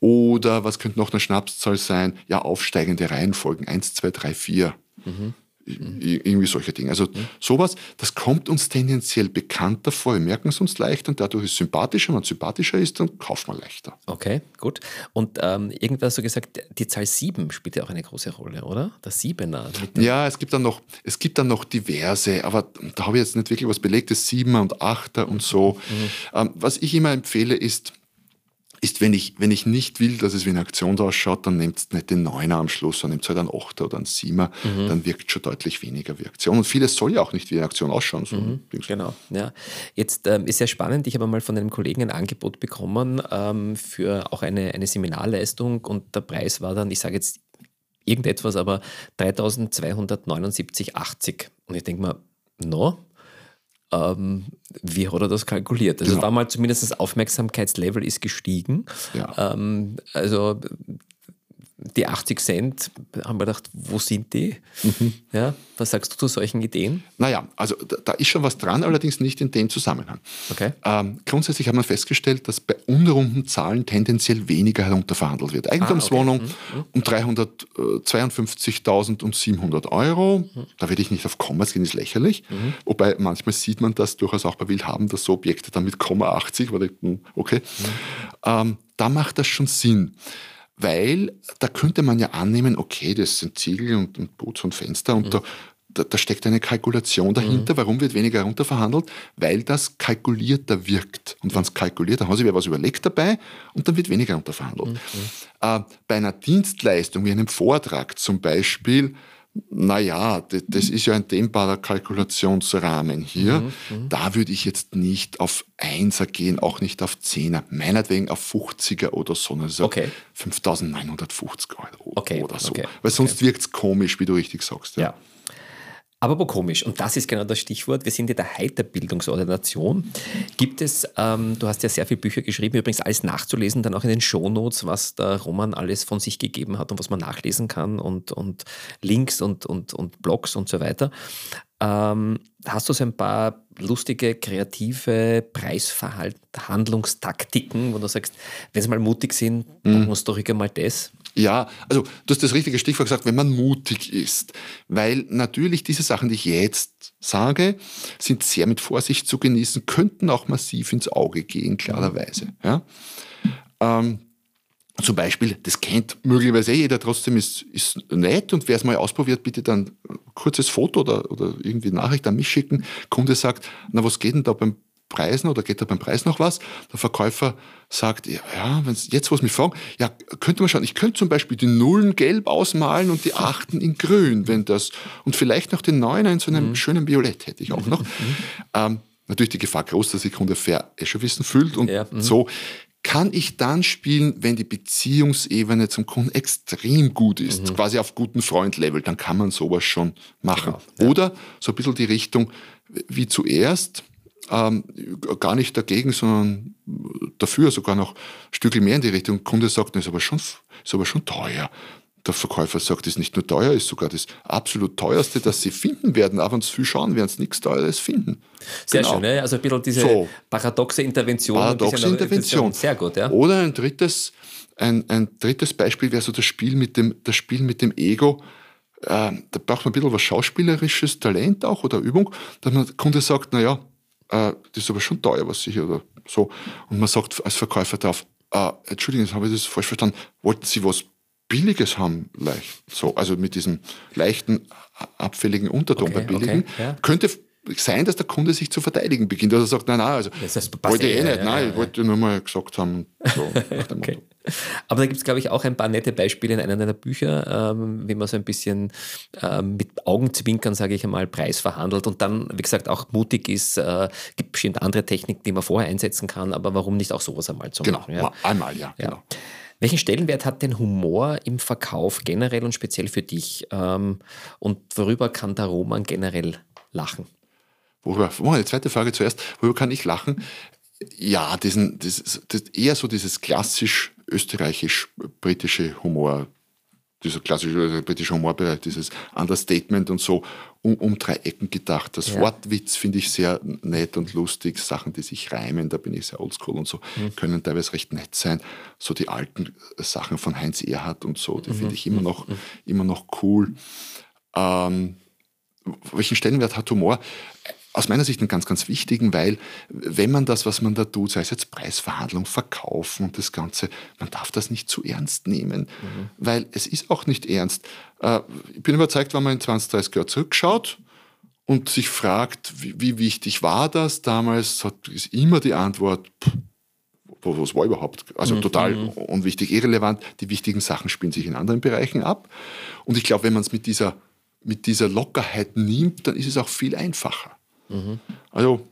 Oder was könnte noch eine Schnapszahl sein? Ja, aufsteigende Reihenfolgen, 1, 2, 3, 4. Mhm. Irgendwie solche Dinge. Also mhm. sowas, das kommt uns tendenziell bekannter vor. Wir merken es uns leichter und dadurch ist es sympathischer. Wenn man sympathischer ist, dann kauft man leichter. Okay, gut. Und ähm, irgendwas hast du gesagt, die Zahl 7 spielt ja auch eine große Rolle, oder? Der Siebener. Ja, es gibt, dann noch, es gibt dann noch diverse, aber da habe ich jetzt nicht wirklich was belegtes, Siebener und Achter und so. Mhm. Ähm, was ich immer empfehle, ist, ist, wenn ich, wenn ich nicht will, dass es wie eine Aktion ausschaut, dann nehmt nicht den Neuner am Schluss, sondern nehmt halt einen Achter oder einen Siemer, mhm. dann wirkt schon deutlich weniger wie Aktion. Und vieles soll ja auch nicht wie eine Aktion ausschauen. So mhm. Genau, ja. Jetzt ähm, ist sehr spannend, ich habe mal von einem Kollegen ein Angebot bekommen ähm, für auch eine, eine Seminarleistung und der Preis war dann, ich sage jetzt irgendetwas, aber 3279,80. Und ich denke mal, no, ähm, wie hat er das kalkuliert? Also, genau. war mal zumindest das Aufmerksamkeitslevel ist gestiegen. Ja. Ähm, also, die 80 Cent, haben wir gedacht, wo sind die? Mhm. Ja, was sagst du zu solchen Ideen? Naja, also da, da, ist schon was dran, allerdings nicht in dem Zusammenhang. Okay. Ähm, grundsätzlich hat man festgestellt, dass bei unrunden Zahlen tendenziell weniger herunterverhandelt wird. Eigentumswohnung ah, okay. mhm. um 352.700 Euro, mhm. da werde ich nicht auf Kommas gehen, ist lächerlich. Mhm. Wobei manchmal sieht man das durchaus auch bei Willhaben, dass so Objekte dann mit Komma 80, hm, okay, mhm. ähm, da macht das schon Sinn weil da könnte man ja annehmen, okay, das sind Ziegel und, und Putz und Fenster und mhm. da, da, da, steckt eine Kalkulation dahinter. Mhm. Warum wird weniger herunterverhandelt? Weil das kalkulierter wirkt. Und wenn es kalkuliert, dann haben sie wieder was überlegt dabei und dann wird weniger herunterverhandelt. Mhm. Äh, bei einer Dienstleistung wie einem Vortrag zum Beispiel, naja, das ist ja ein dehnbarer Kalkulationsrahmen hier. Mhm, mhm, da würde ich jetzt nicht auf Einser gehen, auch nicht auf Zehner, meinetwegen auf 50er oder so. Also okay. 5950 Euro okay, oder so. Okay, Weil sonst okay. wirkt es komisch, wie du richtig sagst. Ja. ja. Aber komisch, und das ist genau das Stichwort, wir sind ja der Heiterbildungsordination. Gibt es, ähm, du hast ja sehr viele Bücher geschrieben, übrigens alles nachzulesen, dann auch in den Shownotes, was der Roman alles von sich gegeben hat und was man nachlesen kann und, und Links und, und, und Blogs und so weiter. Ähm, hast du so ein paar lustige, kreative Preisverhandlungstaktiken, wo du sagst, wenn sie mal mutig sind, dann mhm. muss doch ruhig einmal das? Ja, also du hast das richtige Stichwort gesagt, wenn man mutig ist. Weil natürlich diese Sachen, die ich jetzt sage, sind sehr mit Vorsicht zu genießen, könnten auch massiv ins Auge gehen, klarerweise. Ja? Ähm, zum Beispiel, das kennt möglicherweise eh jeder, trotzdem ist, ist nett und wer es mal ausprobiert, bitte dann ein kurzes Foto oder, oder irgendwie Nachricht an mich schicken. Kunde sagt, na was geht denn da beim Preisen oder geht da beim Preis noch was? Der Verkäufer sagt, ja, wenn's, jetzt was mich fragen, ja, könnte man schauen, ich könnte zum Beispiel die Nullen gelb ausmalen und die Achten in grün, wenn das, und vielleicht noch den Neuner in so einem mhm. schönen Violett hätte ich auch [LAUGHS] noch. Mhm. Ähm, natürlich die Gefahr groß, dass die Kunde fair eh schon wissen fühlt und ja, mhm. so kann ich dann spielen, wenn die Beziehungsebene zum Kunden extrem gut ist, mhm. quasi auf guten Freund-Level, dann kann man sowas schon machen. Genau, ja. Oder so ein bisschen die Richtung wie zuerst, ähm, gar nicht dagegen, sondern dafür sogar noch ein Stück mehr in die Richtung. Der Kunde sagt, das ist aber schon, ist aber schon teuer der Verkäufer sagt, das ist nicht nur teuer, ist sogar das absolut teuerste, das sie finden werden. Aber wenn sie viel schauen, werden sie nichts Teures finden. Sehr genau. schön, ne? also ein bisschen diese so. paradoxe Intervention. Paradoxe Intervention. Sehr gut, ja. Oder ein drittes, ein, ein drittes Beispiel wäre so das Spiel mit dem, das Spiel mit dem Ego. Äh, da braucht man ein bisschen was schauspielerisches Talent auch oder Übung, dass man der Kunde sagt, naja, äh, das ist aber schon teuer, was Sie hier oder so. Und man sagt als Verkäufer drauf, äh, Entschuldigung, jetzt habe ich das falsch verstanden, wollten Sie was Billiges haben, leicht. So, also mit diesem leichten, abfälligen Unterton okay, bei Billigen, okay, ja. könnte sein, dass der Kunde sich zu verteidigen beginnt. Dass er sagt, nein, nein, also das heißt, wollte ich eh nicht, ja, nein, ich wollte nur mal gesagt haben. So, [LAUGHS] okay. Aber da gibt es, glaube ich, auch ein paar nette Beispiele in einem deiner Bücher, ähm, wie man so ein bisschen ähm, mit Augenzwinkern, sage ich einmal, Preis verhandelt und dann, wie gesagt, auch mutig ist. Äh, gibt bestimmt andere Techniken, die man vorher einsetzen kann, aber warum nicht auch sowas einmal zu genau, machen? Genau, einmal, ja. Genau. Welchen Stellenwert hat denn Humor im Verkauf generell und speziell für dich? Ähm, und worüber kann der Roman generell lachen? Worüber, oh, eine zweite Frage zuerst. Worüber kann ich lachen? Ja, diesen, das, das eher so dieses klassisch österreichisch-britische Humor, dieser klassische britische Humorbereich, dieses Understatement und so um, um drei Ecken gedacht. Das ja. Wortwitz finde ich sehr nett und lustig. Sachen, die sich reimen, da bin ich sehr oldschool und so, mhm. können teilweise recht nett sein. So die alten Sachen von Heinz Erhardt und so, die mhm. finde ich immer noch, mhm. immer noch cool. Ähm, welchen Stellenwert hat Humor? Aus meiner Sicht einen ganz, ganz wichtigen, weil wenn man das, was man da tut, sei es jetzt Preisverhandlung, Verkaufen und das Ganze, man darf das nicht zu ernst nehmen, mhm. weil es ist auch nicht ernst. Äh, ich bin überzeugt, wenn man in 20, 30 Jahren zurückschaut und sich fragt, wie, wie wichtig war das damals, ist immer die Antwort, pff, was war überhaupt? Also mhm. total mhm. unwichtig, irrelevant. Die wichtigen Sachen spielen sich in anderen Bereichen ab. Und ich glaube, wenn man es mit dieser, mit dieser Lockerheit nimmt, dann ist es auch viel einfacher. Mhm. Also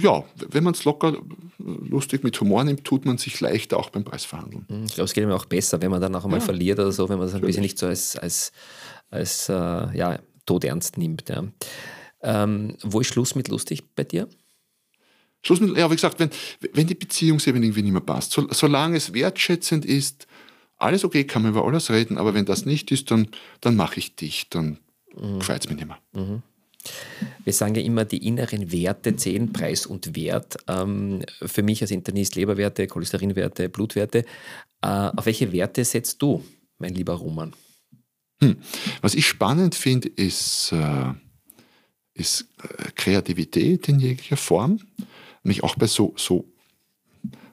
ja, wenn man es locker, lustig mit Humor nimmt, tut man sich leichter auch beim Preisverhandeln. Mhm. Ich glaube, es geht immer auch besser, wenn man dann auch einmal ja. verliert oder so, wenn man es ein bisschen nicht so als, als, als äh, ja, todernst nimmt. Ja. Ähm, wo ist Schluss mit lustig bei dir? Schluss mit, ja, wie gesagt, wenn, wenn die Beziehungsebene irgendwie nicht mehr passt, so, solange es wertschätzend ist, alles okay, kann man über alles reden, aber wenn das nicht ist, dann, dann mache ich dich, dann mhm. gefällt es mir nicht mehr. Mhm. Wir sagen ja immer, die inneren Werte zählen, Preis und Wert. Ähm, für mich als Internist Leberwerte, Cholesterinwerte, Blutwerte. Äh, auf welche Werte setzt du, mein lieber Roman? Hm. Was ich spannend finde, ist, äh, ist äh, Kreativität in jeglicher Form. Nämlich auch bei so, so,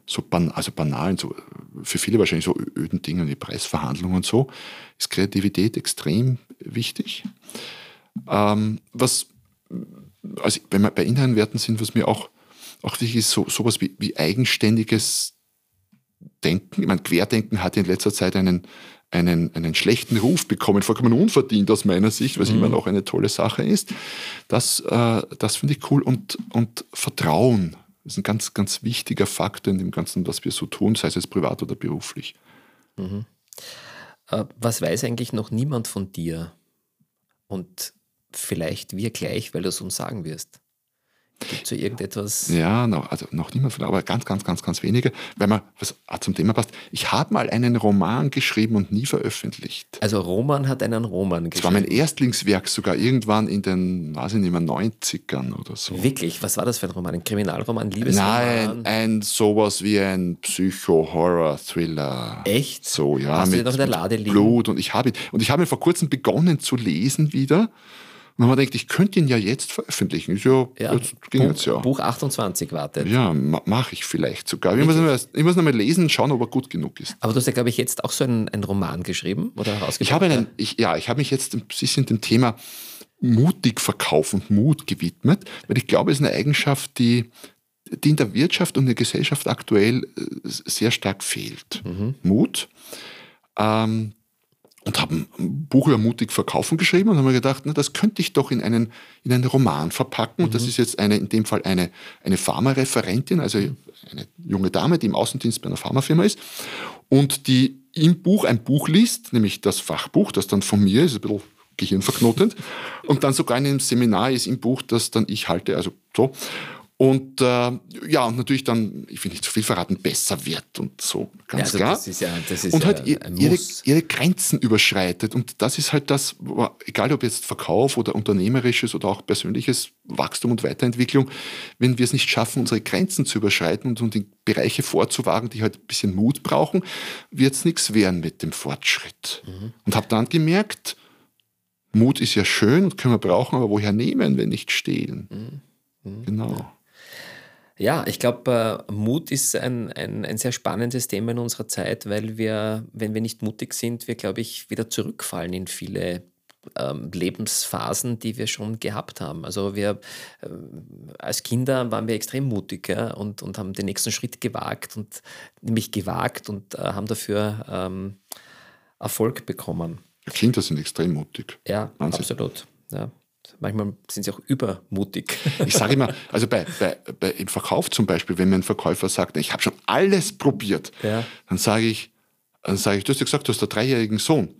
so ban also banalen, so, für viele wahrscheinlich so öden Dingen wie Preisverhandlungen und so, ist Kreativität extrem wichtig. Ähm, was, also wenn wir bei inneren Werten sind, was mir auch, auch wichtig ist, so, sowas wie, wie eigenständiges Denken. Ich meine, Querdenken hat in letzter Zeit einen, einen, einen schlechten Ruf bekommen, vollkommen unverdient aus meiner Sicht, was mhm. immer noch eine tolle Sache ist. Das, äh, das finde ich cool. Und, und Vertrauen ist ein ganz, ganz wichtiger Faktor in dem Ganzen, was wir so tun, sei es jetzt privat oder beruflich. Mhm. Äh, was weiß eigentlich noch niemand von dir? Und vielleicht wir gleich, weil du es uns sagen wirst. Gibt es so irgendetwas? Ja, noch, also noch niemand, aber ganz, ganz, ganz, ganz wenige. Weil man, was zum Thema passt, ich habe mal einen Roman geschrieben und nie veröffentlicht. Also Roman hat einen Roman geschrieben. Das war mein Erstlingswerk sogar irgendwann in den, weiß ich nicht mehr, 90ern oder so. Wirklich? Was war das für ein Roman? Ein Kriminalroman, Liebesroman? Nein, ein sowas wie ein Psycho-Horror-Thriller. Echt? So, ja. Hast mit, du noch in der Lade liegen? Blut und ich habe und ich habe vor kurzem begonnen zu lesen wieder wenn man denkt, ich könnte ihn ja jetzt veröffentlichen. Ist ja, Ja, jetzt ging Buch, jetzt ja. Buch 28 wartet. Ja, ma mache ich vielleicht sogar. Ich muss, noch mal, ich muss noch mal lesen, schauen, ob er gut genug ist. Aber du hast ja, glaube ich, jetzt auch so einen, einen Roman geschrieben oder herausgebracht. Ich habe einen, ich, ja, ich habe mich jetzt ein bisschen dem Thema mutig verkaufen und Mut gewidmet, weil ich glaube, es ist eine Eigenschaft, die, die in der Wirtschaft und in der Gesellschaft aktuell äh, sehr stark fehlt. Mut. Ähm, und habe ein Buch über mutig verkaufen geschrieben und habe mir gedacht, na, das könnte ich doch in einen, in einen Roman verpacken. Und das ist jetzt eine, in dem Fall eine, eine Pharmareferentin, also eine junge Dame, die im Außendienst bei einer Pharmafirma ist und die im Buch ein Buch liest, nämlich das Fachbuch, das dann von mir ist, ein bisschen gehirnverknotend, und dann sogar in einem Seminar ist im Buch, das dann ich halte, also so. Und äh, ja, und natürlich dann, ich will nicht zu viel verraten, besser wird und so, ja, ganz also klar Das ist ja, das ist und ja halt ein ihre, ihre Grenzen überschreitet. Und das ist halt das, egal ob jetzt Verkauf oder unternehmerisches oder auch persönliches Wachstum und Weiterentwicklung, wenn wir es nicht schaffen, unsere Grenzen zu überschreiten und, und in Bereiche vorzuwagen, die halt ein bisschen Mut brauchen, wird es nichts werden mit dem Fortschritt. Und habe dann gemerkt, Mut ist ja schön und können wir brauchen, aber woher nehmen, wenn nicht stehlen? Genau. Ja, ich glaube, äh, Mut ist ein, ein, ein sehr spannendes Thema in unserer Zeit, weil wir, wenn wir nicht mutig sind, wir, glaube ich, wieder zurückfallen in viele ähm, Lebensphasen, die wir schon gehabt haben. Also wir ähm, als Kinder waren wir extrem mutig ja, und, und haben den nächsten Schritt gewagt und nämlich gewagt und äh, haben dafür ähm, Erfolg bekommen. Kinder sind extrem mutig. Ja, Wahnsinn. absolut. Ja. Manchmal sind sie auch übermutig. [LAUGHS] Ich sage immer, also bei, bei, bei, im Verkauf zum Beispiel, wenn mir ein Verkäufer sagt, ich habe schon alles probiert, Ja. dann sage ich, dann sage ich, du hast ja gesagt, du hast einen dreijährigen Sohn.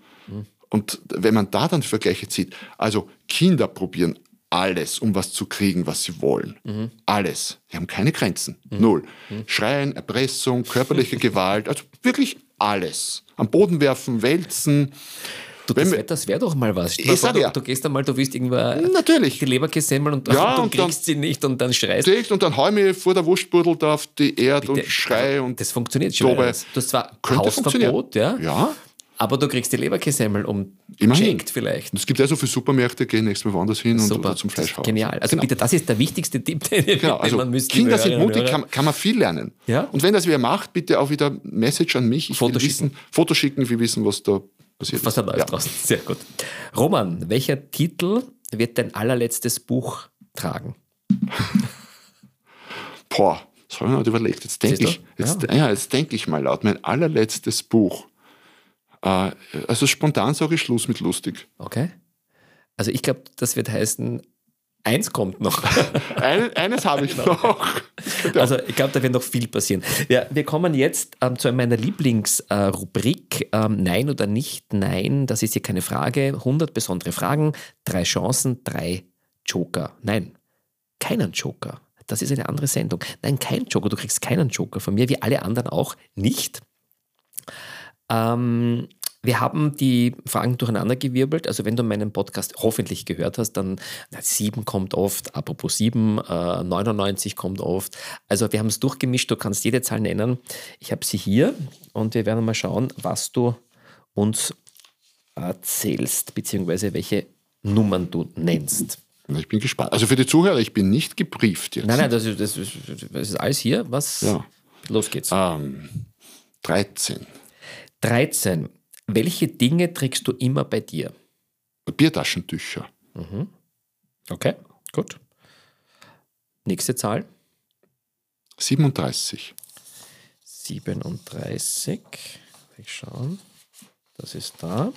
Und wenn man da dann Vergleiche zieht, also Kinder probieren alles, um was zu kriegen, was sie wollen. Alles. Die haben keine Grenzen. Null. Schreien, Erpressung, körperliche [LAUGHS] Gewalt, also wirklich alles. Am Boden werfen, wälzen. Du, das wir- wäre das wär doch mal was. Ich vor, du, ja. du gehst einmal, du willst irgendwo Natürlich. die Leberkässemmel und, Ja, und du und dann- kriegst sie nicht und dann schreist Kriegt Und dann hau ich mich vor der Wurstbuddel da auf die Erde Bitte, und schrei also, und Das funktioniert schon. Dabei Du hast zwar könnte Hausverbot, ja, Ja, aber du kriegst die Leberkässemmel um geschenkt vielleicht. Und es gibt ja so viele Supermärkte, gehen nächstes Mal woanders hin und Super, oder zum Fleischhaus. genial. Also genau. bitte, das ist der wichtigste Tipp, den, Genau, den also man müsste. Kinder sind und mutig, kann, kann man viel lernen. Ja. Und wenn das wer macht, bitte auch wieder Message an mich. Ich Foto will wissen, Foto schicken, wir wissen, was da passiert Was da läuft Ja. draußen. Sehr gut. Roman, welcher Titel wird dein allerletztes Buch tragen? [LAUGHS] Boah, das habe ich mir nicht überlegt. Jetzt denke ich, jetzt, Ja. ja. jetzt denke ich mal laut. Mein allerletztes Buch. Äh, also spontan sage ich Schluss mit lustig. Okay. Also ich glaube, das wird heißen, eins kommt noch. [LAUGHS] Eine, eines habe ich noch. [LAUGHS] Also ich glaube, da wird noch viel passieren. Ja, wir kommen jetzt ähm, zu meiner Lieblingsrubrik. ähm, Nein oder nicht? Nein, das ist hier keine Frage. 100 besondere Fragen, drei Chancen, drei Joker. Nein, keinen Joker. Das ist eine andere Sendung. Nein, kein Joker. Du kriegst keinen Joker von mir, wie alle anderen auch nicht. Ähm, wir haben die Fragen durcheinandergewirbelt. Also wenn du meinen Podcast hoffentlich gehört hast, dann na, 7 kommt oft, apropos 7, äh, 99 kommt oft. Also wir haben es durchgemischt, du kannst jede Zahl nennen. Ich habe sie hier und wir werden mal schauen, was du uns erzählst, beziehungsweise welche Nummern du nennst. Ich bin gespannt. Also für die Zuhörer, ich bin nicht gebrieft jetzt. Nein, nein, das ist, das ist, das ist alles hier. Was? Ja. Los geht's. Ähm, 13. 13. Welche Dinge trägst du immer bei dir? Biertaschentücher. Okay, gut. Nächste Zahl. 37. 37. Ich schauen. Das ist da.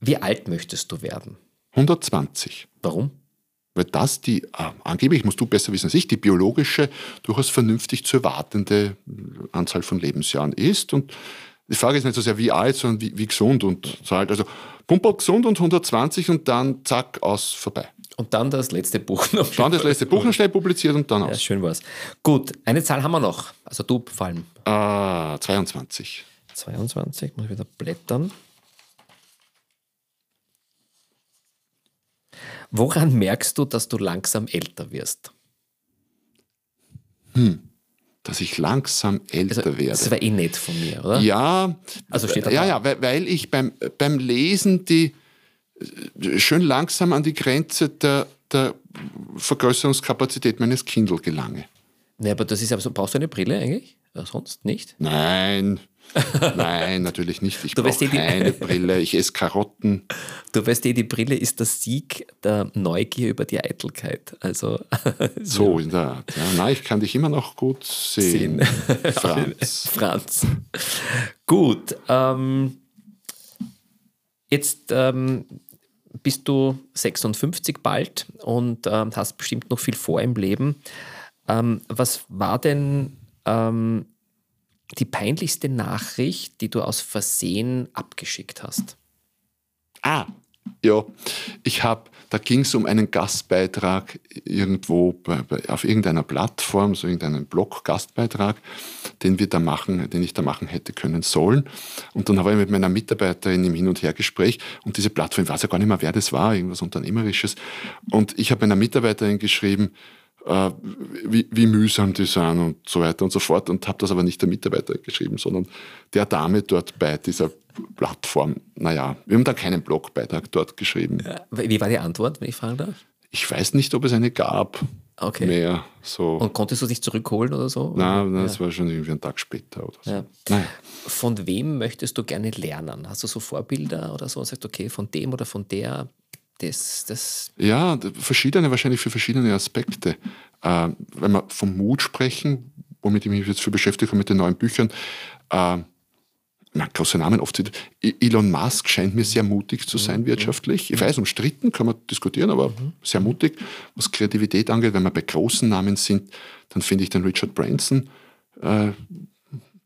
Wie alt möchtest du werden? 120. Warum? Weil das die, äh, angeblich musst du besser wissen als ich, die biologische, durchaus vernünftig zu erwartende Anzahl von Lebensjahren ist. Und die Frage ist nicht so sehr wie alt, sondern wie, wie gesund und so alt. Also Pumperl gesund und 120 und dann zack, aus, vorbei. Und dann das letzte Buch noch. Dann das letzte Buch noch schnell publiziert und dann Ja, aus. schön war's. Gut, eine Zahl haben wir noch. Also du vor allem. Äh, 22. 22, muss ich wieder blättern. Woran merkst du, dass du langsam älter wirst? Dass ich langsam älter Also, werde. Das war eh nett von mir, oder? Ja, Also steht da ja, ja, weil, weil ich beim, beim Lesen die, schön langsam an die Grenze der, der Vergrößerungskapazität meines Kindle gelange. Nee, aber das ist aber so, brauchst du eine Brille eigentlich? Sonst nicht? Nein, [LAUGHS] Nein, natürlich nicht. Ich brauche eh keine Brille. Ich esse Karotten. Du weißt eh, die Brille ist der Sieg der Neugier über die Eitelkeit. Also [LAUGHS] So in der Art. Ja, nein, ich kann dich immer noch gut sehen. [LAUGHS] Franz. Franz. Gut. Ähm, jetzt ähm, bist du 56 bald und ähm, hast bestimmt noch viel vor im Leben. Ähm, was war denn ähm, die peinlichste Nachricht, die du aus Versehen abgeschickt hast? Ah, ja. Ich habe, da ging es um einen Gastbeitrag irgendwo bei, bei, auf irgendeiner Plattform, so irgendeinen Blog-Gastbeitrag, den wir da machen, den ich da machen hätte können sollen. Und dann habe ich mit meiner Mitarbeiterin im Hin- und Hergespräch und diese Plattform, ich weiß ja gar nicht mehr, wer das war, irgendwas Unternehmerisches. Und ich habe meiner Mitarbeiterin geschrieben, äh, wie, wie mühsam die sind und so weiter und so fort und habe das aber nicht der Mitarbeiter geschrieben, sondern der Dame dort bei dieser Plattform. Naja, wir haben da keinen Blogbeitrag dort geschrieben. Wie war die Antwort, wenn ich fragen darf? Ich weiß nicht, ob es eine gab Okay. mehr. So. Und konntest du dich zurückholen oder so? Nein, nein, das war schon irgendwie einen Tag später oder so. Ja. Naja. Von wem möchtest du gerne lernen? Hast du so Vorbilder oder so? Sagst okay, von dem oder von der? Das, das, Ja, verschiedene, wahrscheinlich für verschiedene Aspekte. Äh, wenn wir vom Mut sprechen, womit ich mich jetzt für beschäftige mit den neuen Büchern, äh, na, große Namen oft. Elon Musk scheint mir sehr mutig zu sein wirtschaftlich. Ich weiß, umstritten, kann man diskutieren, aber sehr mutig. Was Kreativität angeht, wenn wir bei großen Namen sind, dann finde ich den Richard Branson, äh,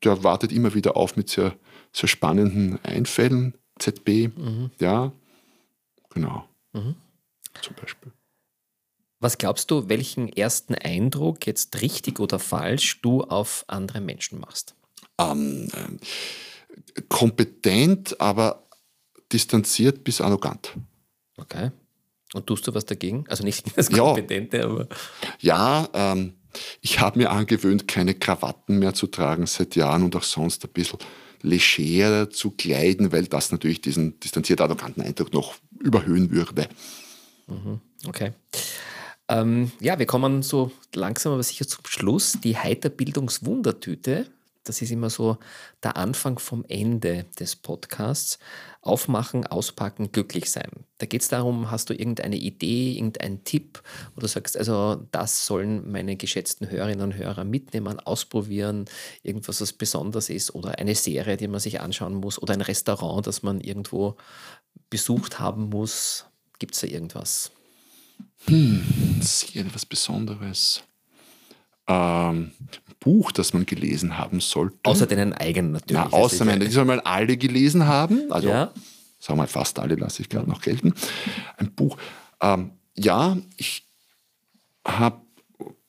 der wartet immer wieder auf mit sehr, sehr spannenden Einfällen. ZB, ja, genau. Zum Beispiel. was glaubst du, welchen ersten Eindruck, jetzt richtig oder falsch, du auf andere Menschen machst? ähm, kompetent, aber distanziert bis arrogant. Okay. Und tust du was dagegen? Also nicht gegen [LAUGHS] das Ja. Kompetente, aber. Ja, ähm, ich habe mir angewöhnt, keine Krawatten mehr zu tragen seit Jahren und auch sonst ein bisschen legerer zu kleiden, weil das natürlich diesen distanziert arroganten Eindruck noch überhöhen würde. Okay. Ähm, ja, wir kommen so langsam aber sicher zum Schluss. Die Heiterbildungswundertüte, das ist immer so der Anfang vom Ende des Podcasts. Aufmachen, auspacken, glücklich sein. Da geht es darum, hast du irgendeine Idee, irgendeinen Tipp, wo du sagst, also das sollen meine geschätzten Hörerinnen und Hörer mitnehmen, ausprobieren, irgendwas, was besonders ist oder eine Serie, die man sich anschauen muss oder ein Restaurant, das man irgendwo besucht haben muss. Gibt es da irgendwas? Sehr etwas Besonderes. Ähm, ein Buch, das man gelesen haben sollte. Außer deinen eigenen natürlich. Na, außer meine, ich- die sollen mal alle gelesen haben. Also, Ja. sagen wir mal, fast alle lasse ich gerade noch gelten. Ein Buch. Ähm, ja, ich habe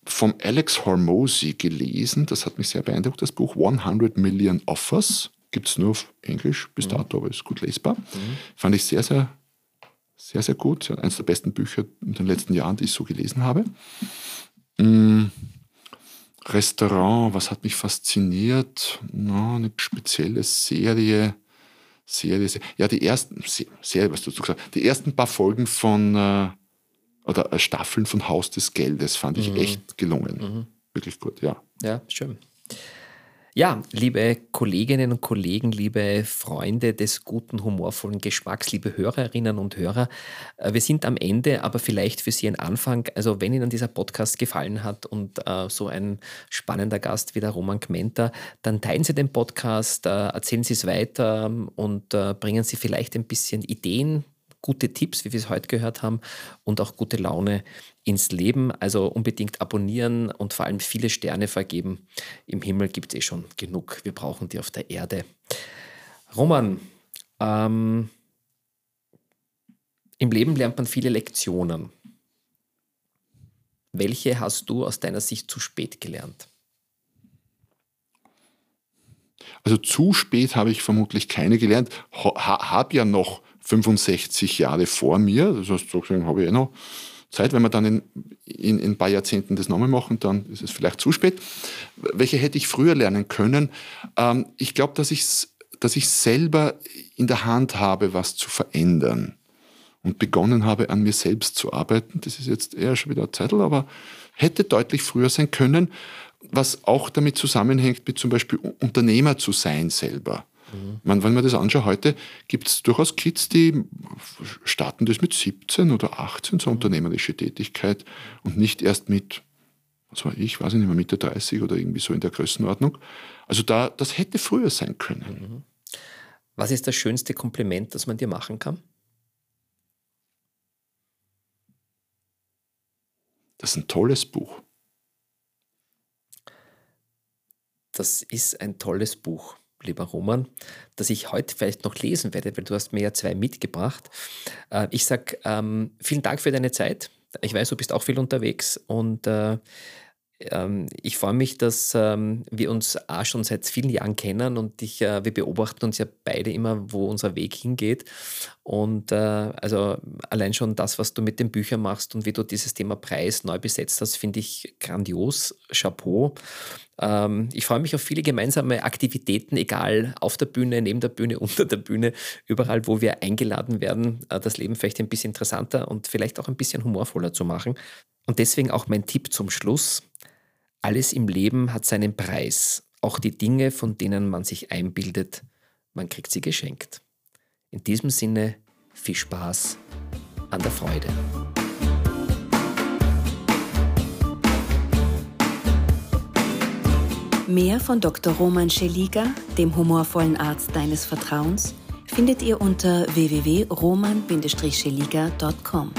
vom Alex Hormozy gelesen. Das hat mich sehr beeindruckt, das Buch 100 Million Offers. Gibt es nur auf Englisch bis dato, aber ist gut lesbar. Fand ich sehr, sehr, sehr, sehr gut. Eines der besten Bücher in den letzten Jahren, die ich so gelesen habe. Mm. Restaurant, was hat mich fasziniert? Na, eine spezielle Serie. Serie, Se- ja, die ersten, Se- Serie, was du gesagt hast, die ersten paar Folgen von, äh, oder äh, Staffeln von Haus des Geldes fand ich echt gelungen. Wirklich gut, ja. Ja, schön. Ja, liebe Kolleginnen und Kollegen, liebe Freunde des guten, humorvollen Geschmacks, liebe Hörerinnen und Hörer, äh, wir sind am Ende, aber vielleicht für Sie ein Anfang. Also, wenn Ihnen dieser Podcast gefallen hat und äh, so ein spannender Gast wie der Roman Kmenter, dann teilen Sie den Podcast, äh, erzählen Sie es weiter und äh, bringen Sie vielleicht ein bisschen Ideen, gute Tipps, wie wir es heute gehört haben, und auch gute Laune ins Leben. Also unbedingt abonnieren und vor allem viele Sterne vergeben. Im Himmel gibt es eh schon genug. Wir brauchen die auf der Erde. Roman, ähm, im Leben lernt man viele Lektionen. Welche hast du aus deiner Sicht zu spät gelernt? Also zu spät habe ich vermutlich keine gelernt. Ha, habe ja noch 65 Jahre vor mir. Das heißt, sozusagen habe ich eh noch Zeit. Wenn wir dann in, in, in ein paar Jahrzehnten das nochmal machen, dann ist es vielleicht zu spät. Welche hätte ich früher lernen können? Ähm, ich glaube, dass ich dass ich selber in der Hand habe, was zu verändern. und begonnen habe, an mir selbst zu arbeiten. Das ist jetzt eher schon wieder Zeitl, aber hätte deutlich früher sein können, was auch damit zusammenhängt, mit zum Beispiel Unternehmer zu sein selber. Mhm. Man, wenn man das anschaut, heute gibt es durchaus Kids, die starten das mit 17 oder 18, so mhm. unternehmerische Tätigkeit und nicht erst mit, was war ich, weiß ich nicht mehr, Mitte 30 oder irgendwie so in der Größenordnung. Also da, das hätte früher sein können. Mhm. Was ist das schönste Kompliment, das man dir machen kann? Das ist ein tolles Buch. Das ist ein tolles Buch, lieber Roman, das ich heute vielleicht noch lesen werde, weil du hast mir ja zwei mitgebracht. Äh, ich sage ähm, vielen Dank für deine Zeit. Ich weiß, du bist auch viel unterwegs und äh, ähm, ich freue mich, dass ähm, wir uns auch schon seit vielen Jahren kennen und ich, äh, wir beobachten uns ja beide immer, wo unser Weg hingeht. Und äh, also allein schon das, was du mit den Büchern machst und wie du dieses Thema Preis neu besetzt hast, finde ich grandios. Chapeau. Ähm, ich freue mich auf viele gemeinsame Aktivitäten, egal auf der Bühne, neben der Bühne, [LAUGHS] unter der Bühne, überall, wo wir eingeladen werden, äh, das Leben vielleicht ein bisschen interessanter und vielleicht auch ein bisschen humorvoller zu machen. Und deswegen auch mein Tipp zum Schluss. Alles im Leben hat seinen Preis, auch die Dinge, von denen man sich einbildet, man kriegt sie geschenkt. In diesem Sinne, viel Spaß an der Freude. Mehr von Dr. Roman Scheliga, dem humorvollen Arzt deines Vertrauens, findet ihr unter www.roman-scheliga.com.